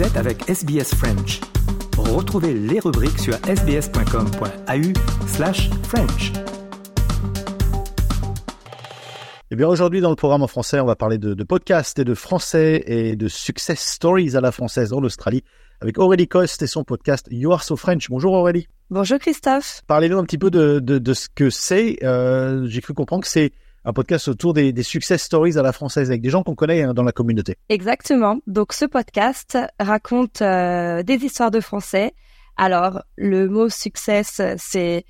Vous êtes avec SBS French. Retrouvez les rubriques sur sbs.com.au slash French. Eh bien, aujourd'hui, dans le programme en français, on va parler de, de podcasts et de français et de success stories à la française en Australie avec Aurélie Coste et son podcast You Are So French. Bonjour Aurélie. Bonjour Christophe. Parlez-nous un petit peu de, de, de ce que c'est. Euh, J'ai cru comprendre que c'est un podcast autour des, des, success stories à la française avec des gens qu'on connaît hein, dans la communauté. Exactement. Donc ce podcast raconte euh, des histoires de français. Alors le mot success, c'est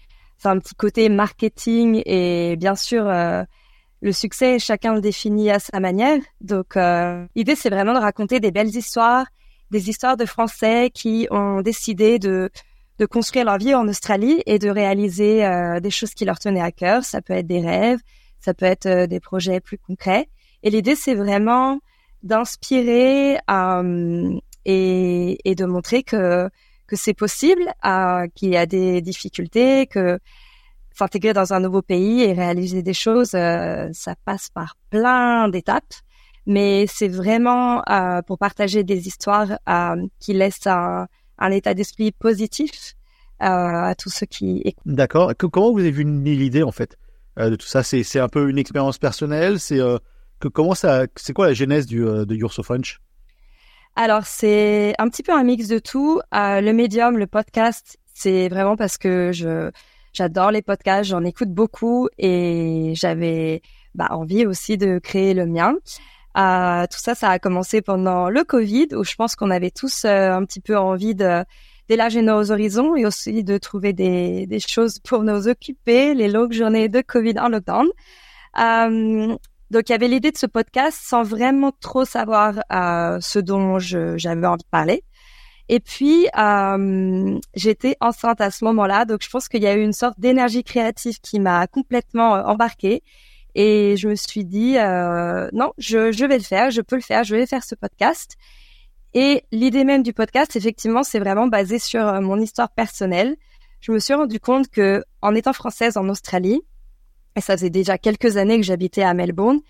un petit côté marketing et bien sûr euh, le succès, chacun le définit à sa manière. Donc euh, l'idée, c'est vraiment de raconter des belles histoires, des histoires de Français qui ont décidé de de construire leur vie en Australie et de réaliser des choses qui leur tenaient à cœur. Ça peut être des rêves, ça peut être euh, des projets plus concrets. Et l'idée, c'est vraiment d'inspirer euh, et, et, de montrer que que c'est possible, euh, qu'il y a des difficultés, que s'intégrer dans un nouveau pays et réaliser des choses, euh, ça passe par plein d'étapes. Mais c'est vraiment euh, pour partager des histoires qui laissent un, un état d'esprit positif euh, à tous ceux qui écoutent. D'accord. Comment vous avez vu l'idée en fait? euh, de tout ça C'est un peu une expérience personnelle. C'est euh, comment ça C'est quoi la genèse du euh, de You're So French? Alors c'est un petit peu un mix de tout. Euh, le médium, le podcast, c'est vraiment parce que je j'adore les podcasts, j'en écoute beaucoup et j'avais bah, envie aussi de créer le mien. Euh, tout ça, ça a commencé pendant le Covid, où je pense qu'on avait tous euh, un petit peu envie de d'élargir nos horizons et aussi de trouver des, des choses pour nous occuper, les longues journées de Covid en lockdown. Euh, donc, il y avait l'idée de ce podcast sans vraiment trop savoir euh, ce dont j'avais envie de parler. Et puis, euh, j'étais enceinte à ce moment-là, donc je pense qu'il y a eu une sorte d'énergie créative qui m'a complètement embarquée. Et je me suis dit, euh, non, je, je vais le faire, je peux le faire, je vais faire ce podcast. Et l'idée même du podcast, effectivement, c'est vraiment basé sur euh, mon histoire personnelle. Je me suis rendu compte que, en étant française en Australie, et ça faisait déjà quelques années que j'habitais à Melbourne,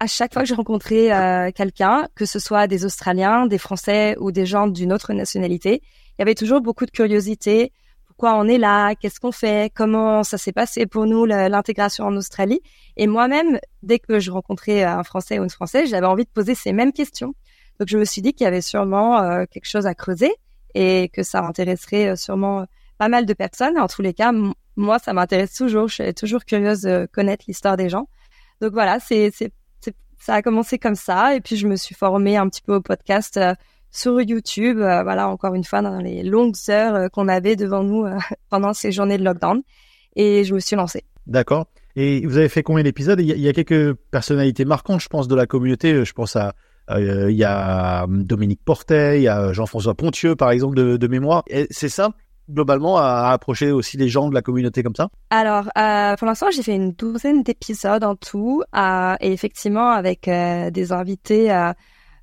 à chaque fois que je rencontrais euh, quelqu'un, que ce soit des Australiens, des Français ou des gens d'une autre nationalité, il y avait toujours beaucoup de curiosité. Pourquoi on est là? Qu'est-ce qu'on fait? Comment ça s'est passé pour nous l'intégration en Australie? Et moi-même, dès que je rencontrais un Français ou une Française, j'avais envie de poser ces mêmes questions. Donc je me suis dit qu'il y avait sûrement euh, quelque chose à creuser et que ça intéresserait euh, sûrement pas mal de personnes. En tous les cas, moi, ça m'intéresse toujours. Je suis toujours curieuse de connaître l'histoire des gens. Donc voilà, c'est ça a commencé comme ça et puis je me suis formée un petit peu au podcast euh, sur YouTube. Euh, voilà, encore une fois dans les longues heures euh, qu'on avait devant nous pendant ces journées de lockdown et je me suis lancée. D'accord. Et vous avez fait combien d'épisodes? Il, y a quelques personnalités marquantes, je pense, de la communauté. Je pense à euh, il y a Dominique Portet, il y a Jean-François Pontieux, par exemple, de, de mémoire. C'est ça globalement à, approcher aussi les gens de la communauté comme ça? Alors, euh, pour l'instant, j'ai fait une douzaine d'épisodes en tout, euh, et effectivement avec euh, des invités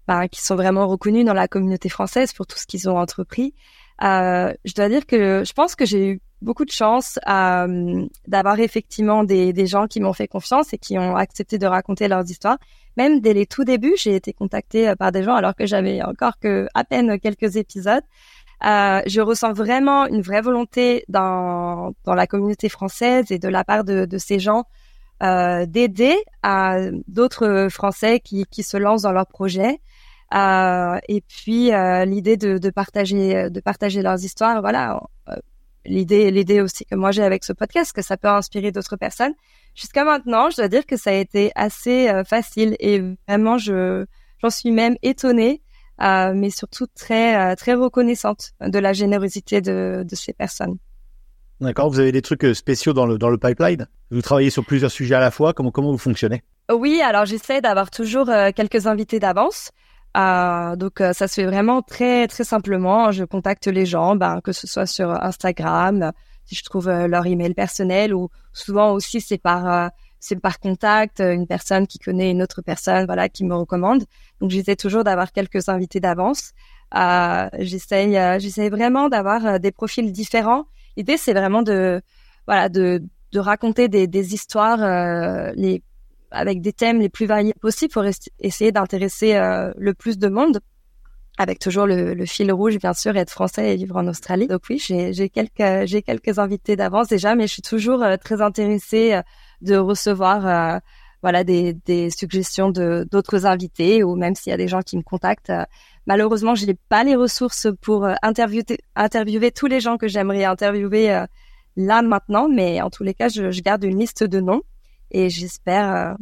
bah, qui sont vraiment reconnus dans la communauté française pour tout ce qu'ils ont entrepris. Je dois dire que je pense que j'ai eu beaucoup de chance d'avoir effectivement des, des gens qui m'ont fait confiance et qui ont accepté de raconter leurs histoires. Même dès les tout débuts, j'ai été contactée par des gens alors que j'avais encore que à peine quelques épisodes. Euh, je ressens vraiment une vraie volonté dans, dans la communauté française et de la part de, de ces gens euh, d'aider à d'autres Français qui, qui se lancent dans leurs projets. Euh, et puis euh, l'idée de, de, partager de partager leurs histoires. Voilà, euh, l'idée l'idée aussi que moi j'ai avec ce podcast, que ça peut inspirer d'autres personnes. Jusqu'à maintenant, je dois dire que ça a été assez facile et vraiment je j'en suis même étonnée euh, mais surtout très euh, très reconnaissante de la générosité de, de ces personnes. D'accord. Vous avez des trucs spéciaux dans le dans le pipeline? Vous travaillez sur plusieurs sujets à la fois. Comment comment vous fonctionnez? Oui, alors j'essaie d'avoir toujours quelques invités d'avance. Euh, donc ça se fait vraiment très très simplement. Je contacte les gens, ben, que ce soit sur Instagram, si je trouve leur email personnel, ou souvent aussi c'est par c'est par contact, euh, une personne qui connaît une autre personne, voilà, qui me recommande. Donc j'essaie toujours d'avoir quelques invités d'avance. Euh, euh, j'essaie vraiment d'avoir euh, des profils différents. L'idée c'est vraiment de, voilà, de, de raconter des, des histoires euh, les avec des thèmes les plus variés possibles pour essayer d'intéresser le plus de monde. avec toujours le, fil rouge, bien sûr, être français et vivre en Australie. Donc oui, j'ai quelques, invités d'avance déjà, mais je suis toujours très intéressée de recevoir des, suggestions d'autres invités ou même s'il y a des gens qui me contactent. Euh, malheureusement, je n'ai pas les ressources pour euh, interviewer tous les gens que j'aimerais interviewer euh, là maintenant, mais en tous les cas, je garde une liste de noms et j'espère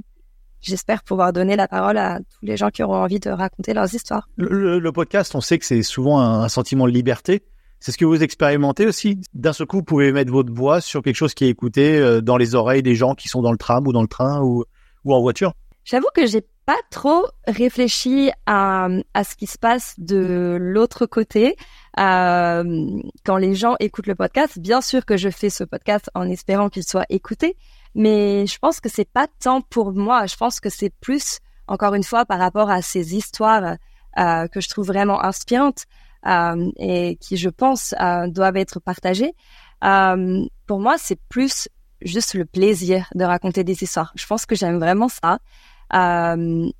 j'espère pouvoir donner la parole à tous les gens qui auront envie de raconter leurs histoires. Le, le podcast, on sait que c'est souvent un, un, sentiment de liberté. C'est ce que vous expérimentez aussi. D'un seul coup, vous pouvez mettre votre voix sur quelque chose qui est écouté dans les oreilles des gens qui sont dans le tram ou dans le train ou ou en voiture J'avoue que j'ai pas trop réfléchi à, à ce qui se passe de l'autre côté. Euh, quand les gens écoutent le podcast, bien sûr que je fais ce podcast en espérant qu'il soit écouté, mais je pense que c'est pas tant pour moi. Je pense que c'est plus, encore une fois, par rapport à ces histoires euh, que je trouve vraiment inspirantes euh, et qui, je pense, euh, doivent être partagées. Pour moi, c'est plus juste le plaisir de raconter des histoires. Je pense que j'aime vraiment ça.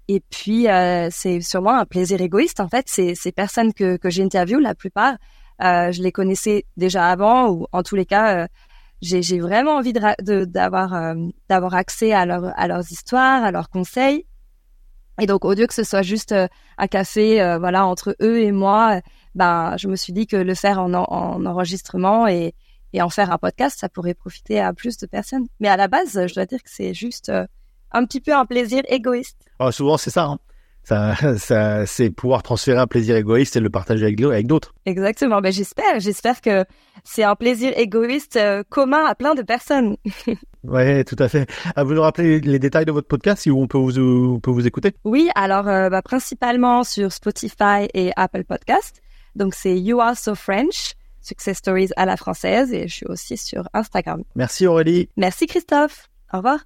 Et puis, c'est sûrement un plaisir égoïste. En fait, ces, personnes que, que j'interviewe, la plupart, je les connaissais déjà avant, ou en tous les cas, j'ai vraiment envie d'avoir euh, d'avoir accès à, leur, à leurs histoires, à leurs conseils. Et donc, au lieu que ce soit juste euh, un café, voilà, entre eux et moi, ben, je me suis dit que le faire en, en enregistrement et, et en faire un podcast, ça pourrait profiter à plus de personnes. Mais à la base, je dois dire que c'est juste euh, un petit peu un plaisir égoïste. Oh, souvent, c'est ça. Hein. Ça, ça c'est pouvoir transférer un plaisir égoïste et le partager avec, avec d'autres. Exactement. Ben, j'espère, j'espère que c'est un plaisir égoïste euh, commun à plein de personnes. ouais, tout à fait. À vous nous rappeler les détails de votre podcast si on peut vous, on peut vous écouter. Oui, alors euh, bah, principalement sur Spotify et Apple Podcast. Donc c'est You Are So French. Success Stories à la française et je suis aussi sur Instagram. Merci Aurélie. Merci Christophe. Au revoir.